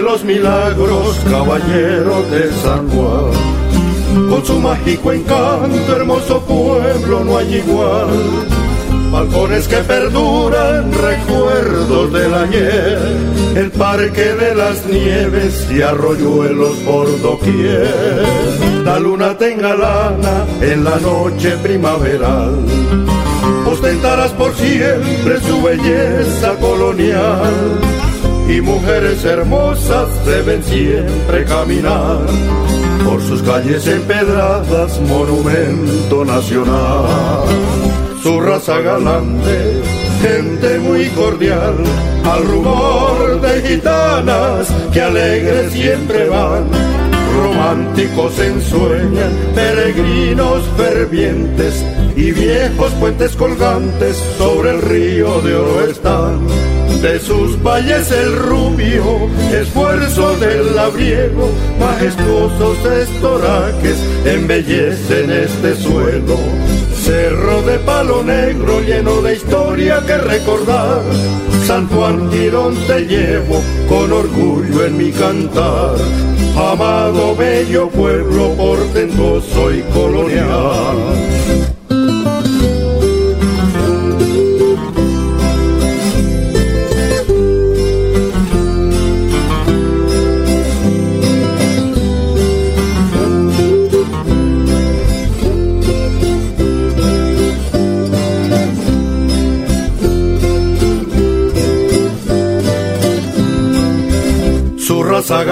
Los milagros, caballero de San Juan. Con su mágico encanto, hermoso pueblo no hay igual. Balcones que perduran, recuerdos del ayer, el parque de las nieves y arroyuelos por doquier. La luna tenga lana en la noche primaveral, ostentarás por siempre su belleza colonial y mujeres hermosas deben siempre caminar por sus calles empedradas, monumento nacional. Su raza galante, gente muy cordial, al rumor de gitanas que alegres siempre van. Románticos ensueñan, peregrinos fervientes y viejos puentes colgantes sobre el río de oro están de sus valles el rubio, esfuerzo del labriego, majestuosos estoraques embellecen este suelo. Cerro de palo negro lleno de historia que recordar, San Juan te llevo con orgullo en mi cantar. Amado bello pueblo portentoso y colonial.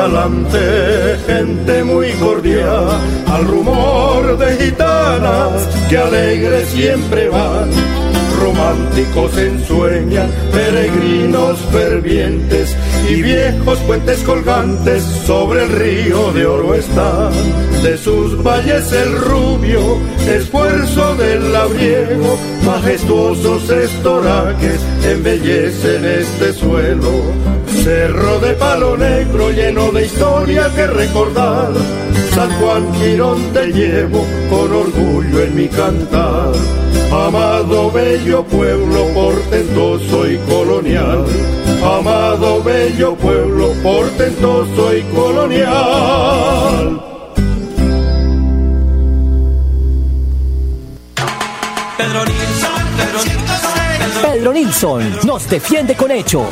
Galante, gente muy cordial, al rumor de gitanas que alegres siempre van. Románticos ensueñan, peregrinos fervientes y viejos puentes colgantes sobre el río de oro están. De sus valles el rubio, esfuerzo del labriego, majestuosos estoraques embellecen este suelo Cerro de palo negro lleno de historia que recordar. San Juan Girón te llevo con orgullo en mi cantar. Amado bello pueblo portentoso y colonial. Amado bello pueblo portentoso y colonial. Pedro Nilsson, Pedro Nilsson, Pedro Nilsson nos defiende con hechos.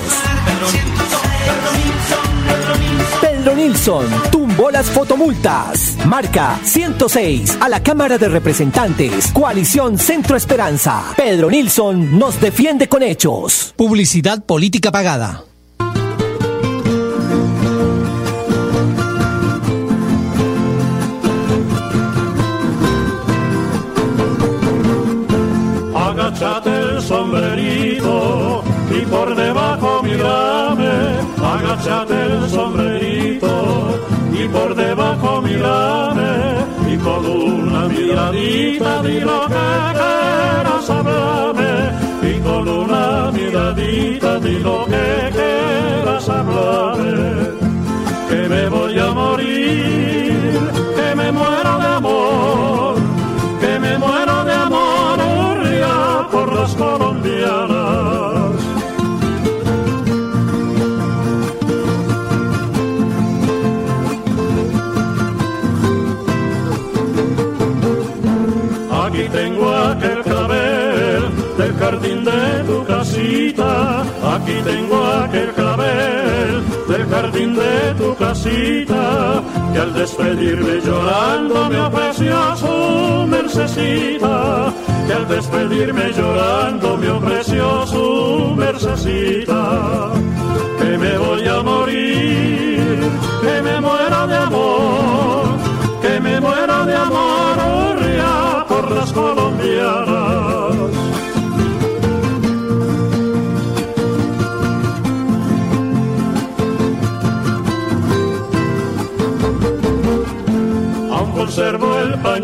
Pedro Nilsson tumbó las fotomultas. Marca 106 a la Cámara de Representantes. Coalición Centro Esperanza. Pedro Nilsson nos defiende con hechos. Publicidad política pagada. Agachate el sombrerito y por debajo mirame agachate el sombrerito y por debajo mirame y con una miradita di lo que quieras hablarme y con una miradita di lo que quieras hablarme que me voy a morir de tu casita. Aquí tengo aquel clavel del jardín de tu casita, que al despedirme llorando me ofreció su mercecita, que al despedirme llorando me ofreció su mercecita,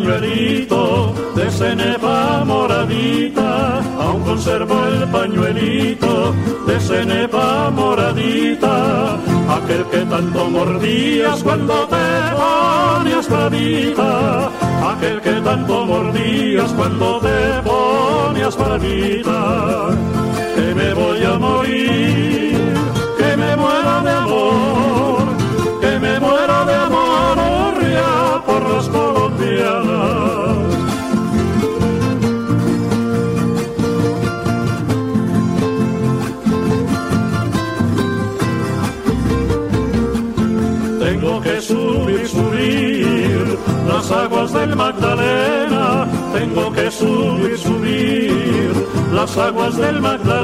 pañuelito de cenepa moradita, aún conservo el pañuelito de cenepa moradita, aquel que tanto mordías cuando te ponías bravita, aquel que tanto mordías cuando te ponías bravita, que me voy a morir, aguas del Magdalena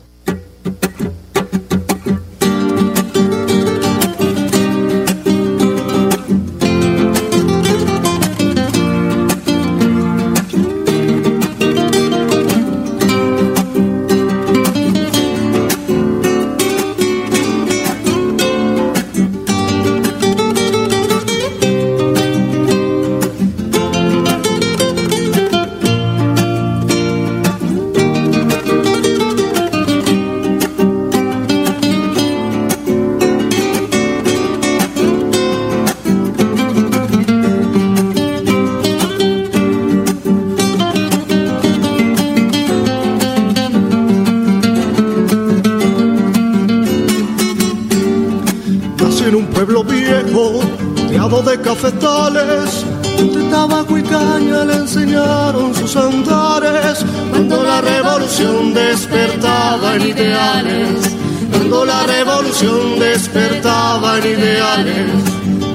En ideales, cuando la revolución despertaba en ideales,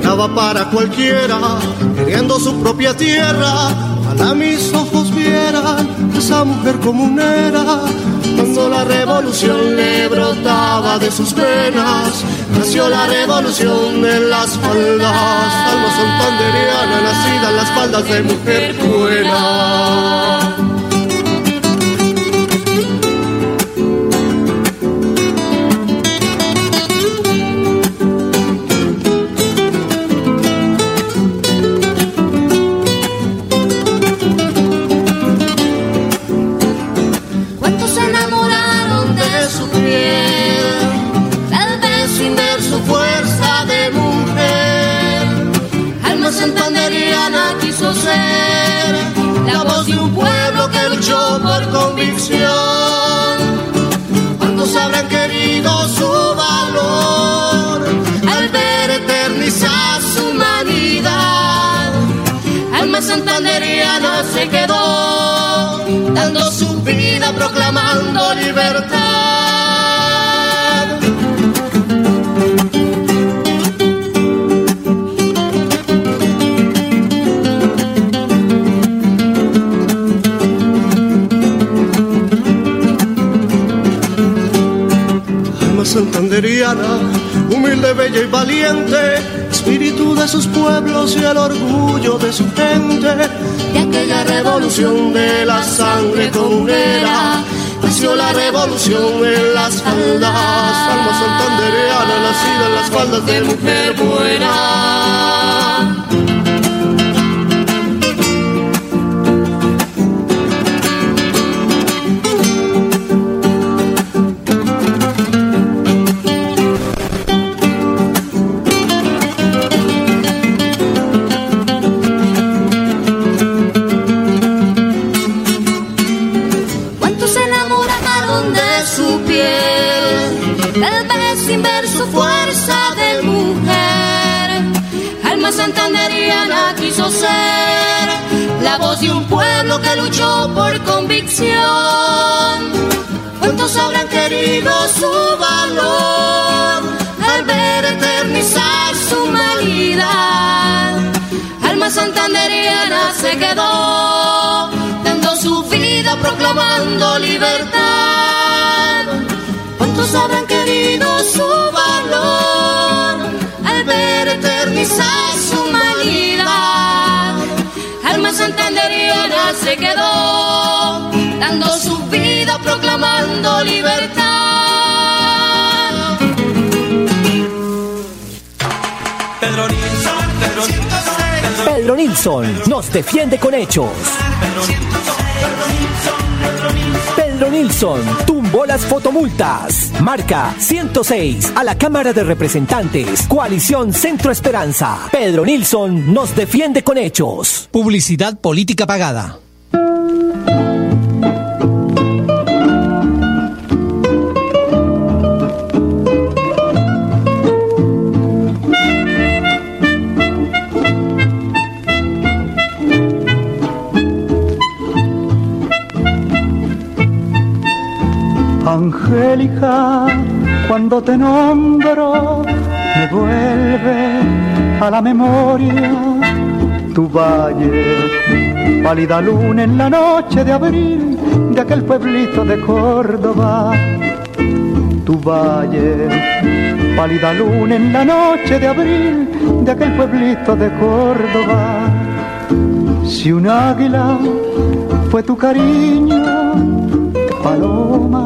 daba para cualquiera, queriendo su propia tierra. Ojalá mis ojos vieran esa mujer comunera. Cuando la revolución le brotaba de sus venas, nació la revolución en las faldas, alma santanderiana nacida en las faldas de mujer buena. Un pueblo que luchó por convicción. ¿Cuántos habrán querido su valor al ver eternizar su humanidad? Alma santanderiana se quedó dando su vida proclamando libertad. Humilde, bella y valiente, espíritu de sus pueblos y el orgullo de su gente, de aquella revolución de la sangre comunera. Nació la revolución en las faldas, alma santandereana nacida en las faldas de mujer buena. ¿Cuántos habrán querido su valor al ver eternizar su humanidad? Alma santanderiana se quedó, dando su vida proclamando libertad. ¿Cuántos habrán querido su valor al ver eternizar su humanidad? Alma santanderiana se quedó, dando su vida proclamando libertad. Pedro Nilsson, Pedro Nilsson, Pedro Nilsson nos defiende con hechos. Pedro Nilsson tumbó las fotomultas. Marca 106 a la Cámara de Representantes. Coalición Centro Esperanza. Pedro Nilsson nos defiende con hechos. Publicidad política pagada. Angélica, cuando te nombro, me vuelve a la memoria tu valle, pálida luna en la noche de abril de aquel pueblito de Córdoba. Tu valle, pálida luna en la noche de abril de aquel pueblito de Córdoba. Si un águila fue tu cariño, paloma,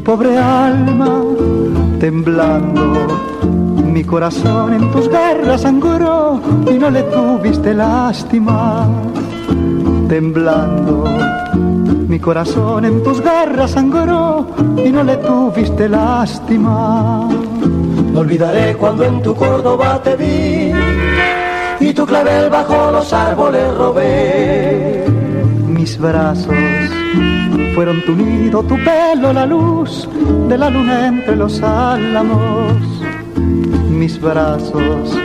mi pobre alma, temblando. Mi corazón en tus garras sangró y no le tuviste lástima, temblando. Mi corazón en tus garras sangró y no le tuviste lástima. No olvidaré cuando en tu Córdoba te vi y tu clavel bajo los árboles robé. Mis brazos fueron tu nido, tu pelo, la luz de la luna entre los álamos. Mis brazos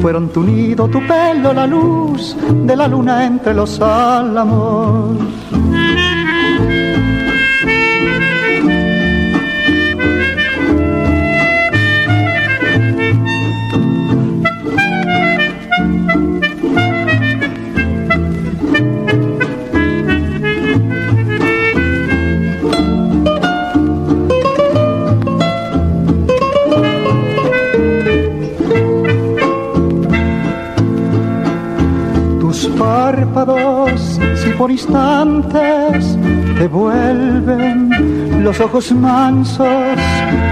fueron tu nido, tu pelo, la luz de la luna entre los álamos. Por instantes te vuelven los ojos mansos,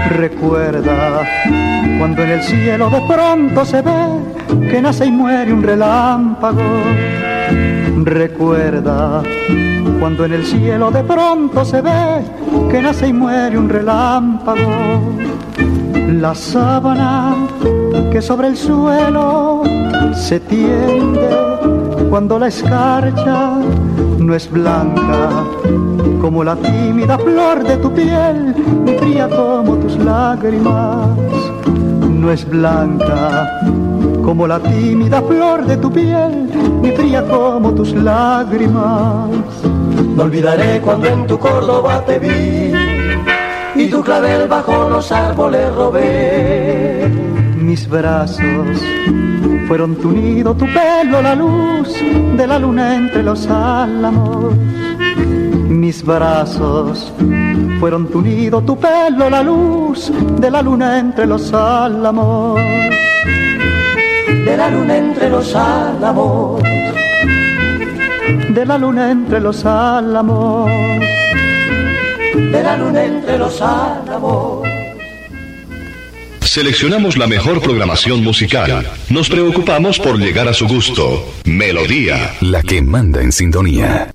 recuerda cuando en el cielo de pronto se ve que nace y muere un relámpago. Recuerda cuando en el cielo de pronto se ve que nace y muere un relámpago. La sábana que sobre el suelo se tiende cuando la escarcha no es blanca como la tímida flor de tu piel, ni fría como tus lágrimas. No es blanca como la tímida flor de tu piel, ni fría como tus lágrimas. No olvidaré cuando en tu Córdoba te vi y tu clavel bajo los árboles robé. Mis brazos fueron tu nido, tu pelo, la luz de la luna entre los álamos. Mis brazos Fueron tu nido, tu pelo, la luz de la luna entre los álamos. De la luna entre los álamos. De la luna entre los álamos. De la luna entre los álamos. Seleccionamos la mejor programación musical. Nos preocupamos por llegar a su gusto. Melodía, la que manda en sintonía.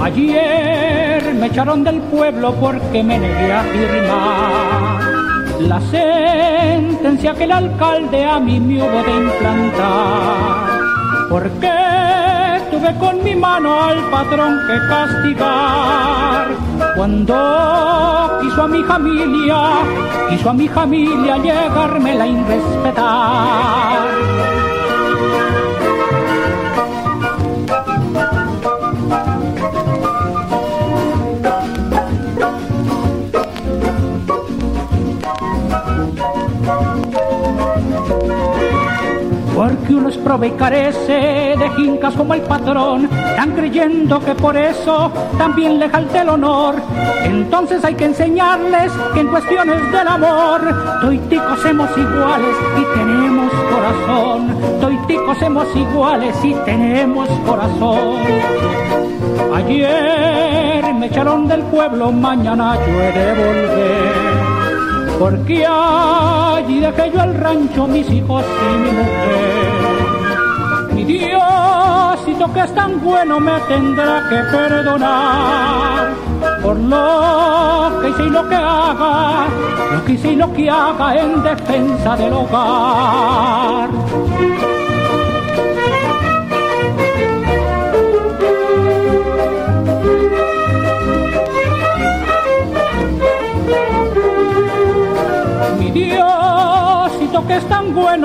Ayer me echaron del pueblo porque me negué a firmar la sentencia que el alcalde a mí me hubo de implantar. Porque tuve con mi mano al patrón que castigar. Cuando quiso a mi familia, quiso a mi familia llegarme la irrespetar. Porque uno es prove y carece de jincas como el patrón, están creyendo que por eso también le falta el honor. Entonces hay que enseñarles que en cuestiones del amor, toiticos somos iguales y tenemos corazón. Toiticos somos iguales y tenemos corazón. Ayer me echaron del pueblo, mañana yo he de volver porque allí dejé yo el rancho, mis hijos y mi mujer. Mi Diosito que es tan bueno me tendrá que perdonar por lo que hice y lo que haga, lo que hice y lo que haga en defensa del hogar.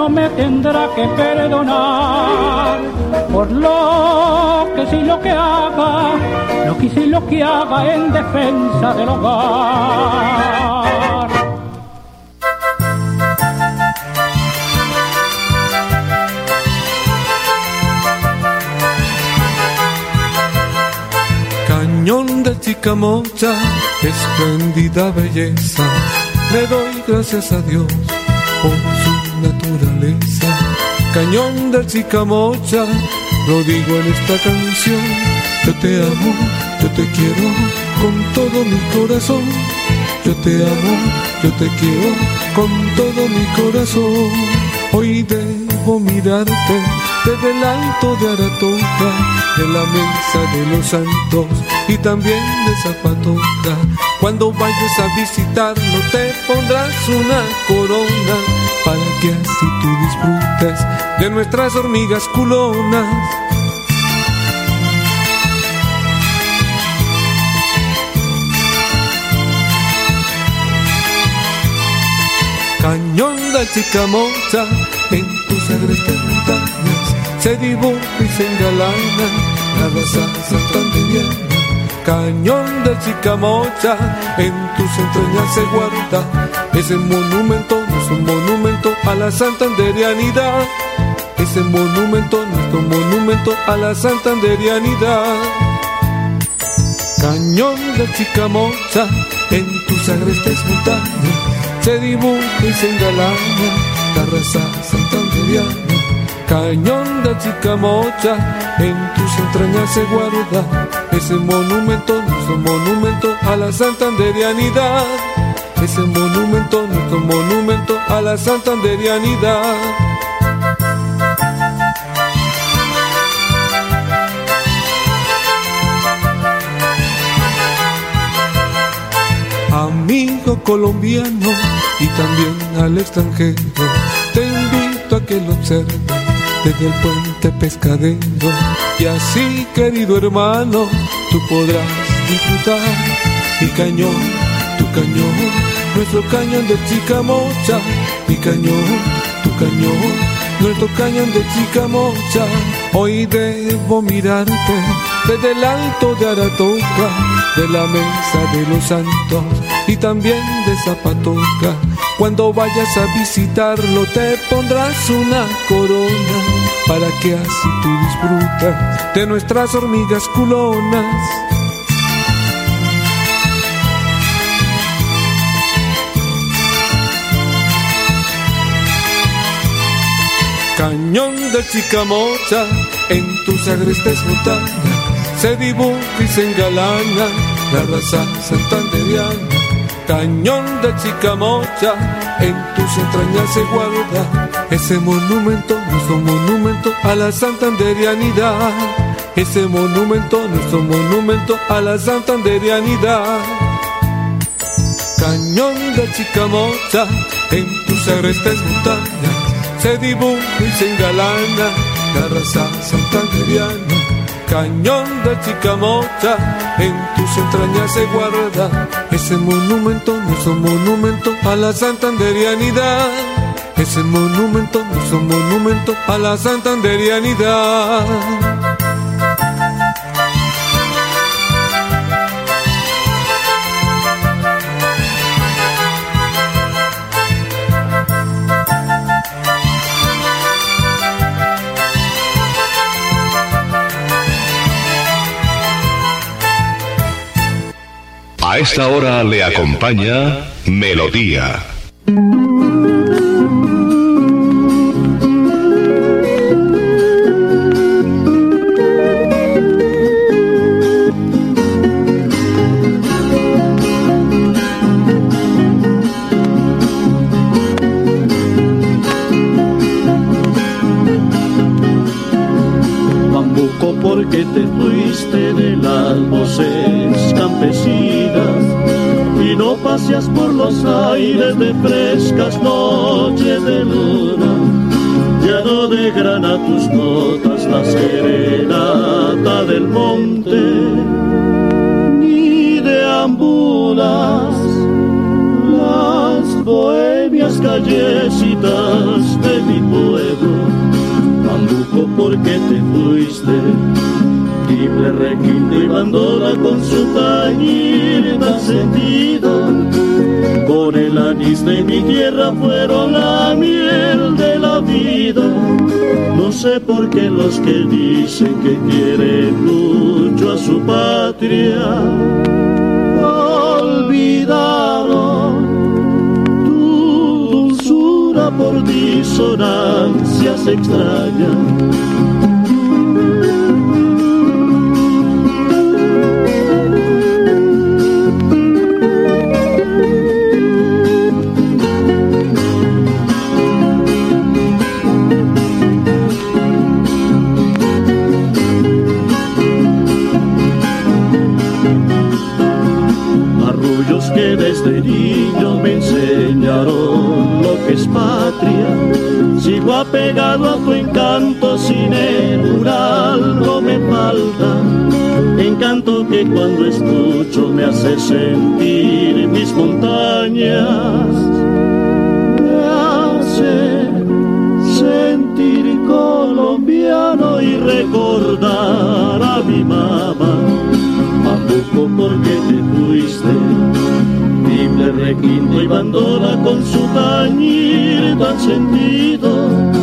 Me tendrá que perdonar por lo que sí lo que haga, lo que sí lo que haga en defensa del hogar. Cañón de Chicamocha, espléndida belleza le doy gracias a Dios por. Cañón del Chicamocha, lo digo en esta canción. Yo te amo, yo te quiero con todo mi corazón. Yo te amo, yo te quiero con todo mi corazón. Hoy debo mirarte desde el alto de Aratoja, de la mesa de los santos y también de Zapatoca. Cuando vayas a visitarlo te pondrás una corona de nuestras hormigas culonas. Cañón de Chicamocha, en tus agrestes montañas se dibuja y se engalana la raza santanderiana cañón de Chicamocha, en tus entrañas se guarda ese monumento, nuestro monumento a la santanderianidad. Ese monumento, nuestro monumento a la santanderianidad. Cañón de Chicamocha, en tus agrestes montañas se dibuja y se engalana la raza santanderiana. Cañón de Chicamocha, en tus entrañas se guarda ese monumento, nuestro monumento a la santanderianidad. Ese monumento, nuestro monumento a la santanderianidad. Amigo colombiano y también al extranjero, te invito a que lo observes desde el puente pescadero. Y así, querido hermano, tú podrás disfrutar mi cañón, tu cañón, nuestro cañón de Chicamocha, mi cañón, tu cañón, nuestro cañón de Chicamocha. Hoy debo mirarte desde el alto de Aratoca, de la mesa de los santos y también de Zapatoca. Cuando vayas a visitarlo te pondrás una corona para que así tú disfrutas de nuestras hormigas culonas. Cañón de Chicamocha, en tus agrestes montañas se dibuja y se engalana la raza santanderiana. Cañón de Chicamocha, en tus entrañas se guarda ese monumento, nuestro monumento a la santanderianidad. Ese monumento, nuestro monumento a la santanderianidad. Cañón de Chicamocha, en tus agrestes montañas se dibuja y se engalana la raza santanderiana. Cañón de Chicamocha, en tus entrañas se guarda ese monumento, nuestro monumento a la santanderianidad. Ese monumento, nuestro monumento a la santanderianidad. A esta hora le acompaña Melodía. Porque te fuiste de las voces campesinas paseas por los aires de frescas noches de luna. Ya no de grana tus notas la serenata del monte, ni de ambulas las bohemias callecitas de mi pueblo. Bambuco porque te fuiste, triple requinte y bandola con su tañir tan sentido. Con el anís de mi tierra fueron la miel de la vida. No sé por qué los que dicen que quieren mucho a su patria olvidaron tu dulzura por disonancias extrañas. A tu encanto, sin él algo me falta. Encanto que cuando escucho me hace sentir mis montañas. Me hace sentir colombiano y recordar a mi mamá. Bambuco porque te fuiste, requinto y bandola con su tañir tan sentido.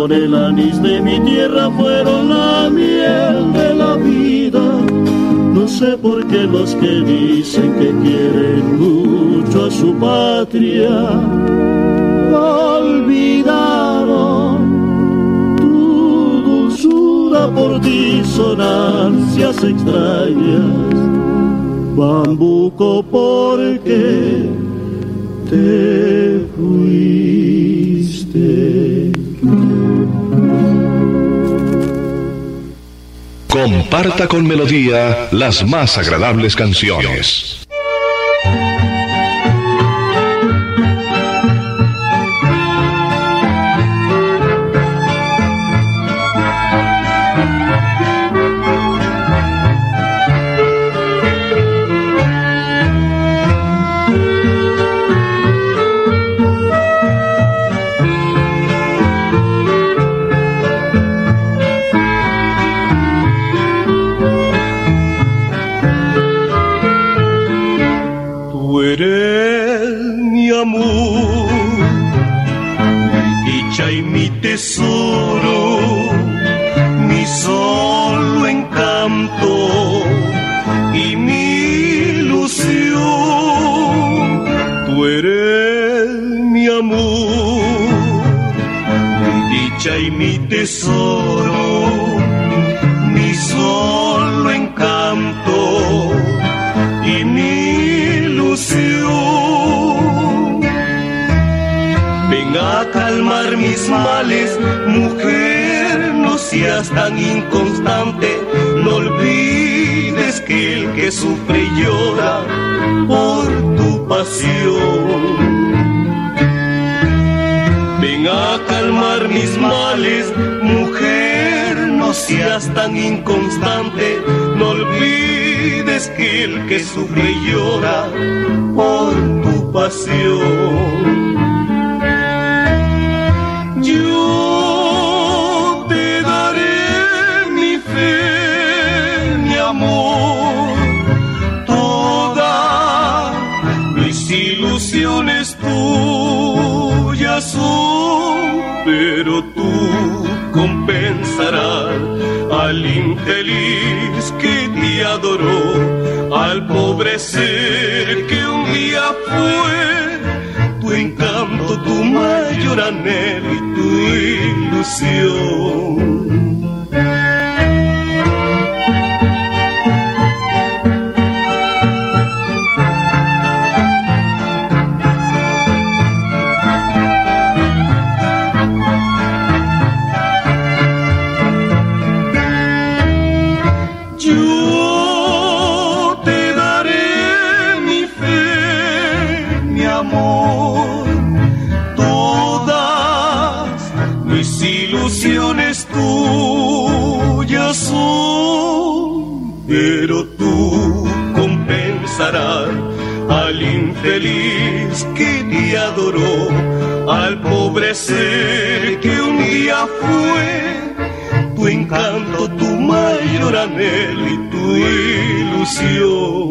Con el anís de mi tierra fueron la miel de la vida. No sé por qué los que dicen que quieren mucho a su patria olvidaron tu dulzura por disonancias extrañas. Bambuco porque te fuiste. Comparta con Melodía las más agradables canciones. Y mi tesoro, mi solo encanto y mi ilusión. Ven a calmar mis males, mujer, no seas tan inconstante, no olvides que el que sufre llora por tu pasión. A calmar mis males, mujer, no seas tan inconstante, no olvides que el que sufre llora por tu pasión. Pero tú compensarás al infeliz que te adoró, al pobre ser que un día fue tu encanto, tu mayor anhelo y tu ilusión. Amor, todas mis ilusiones tuyas son, pero tú compensarás al infeliz que te adoró, al pobre ser que un día fue tu encanto, tu mayor anhelo y tu ilusión.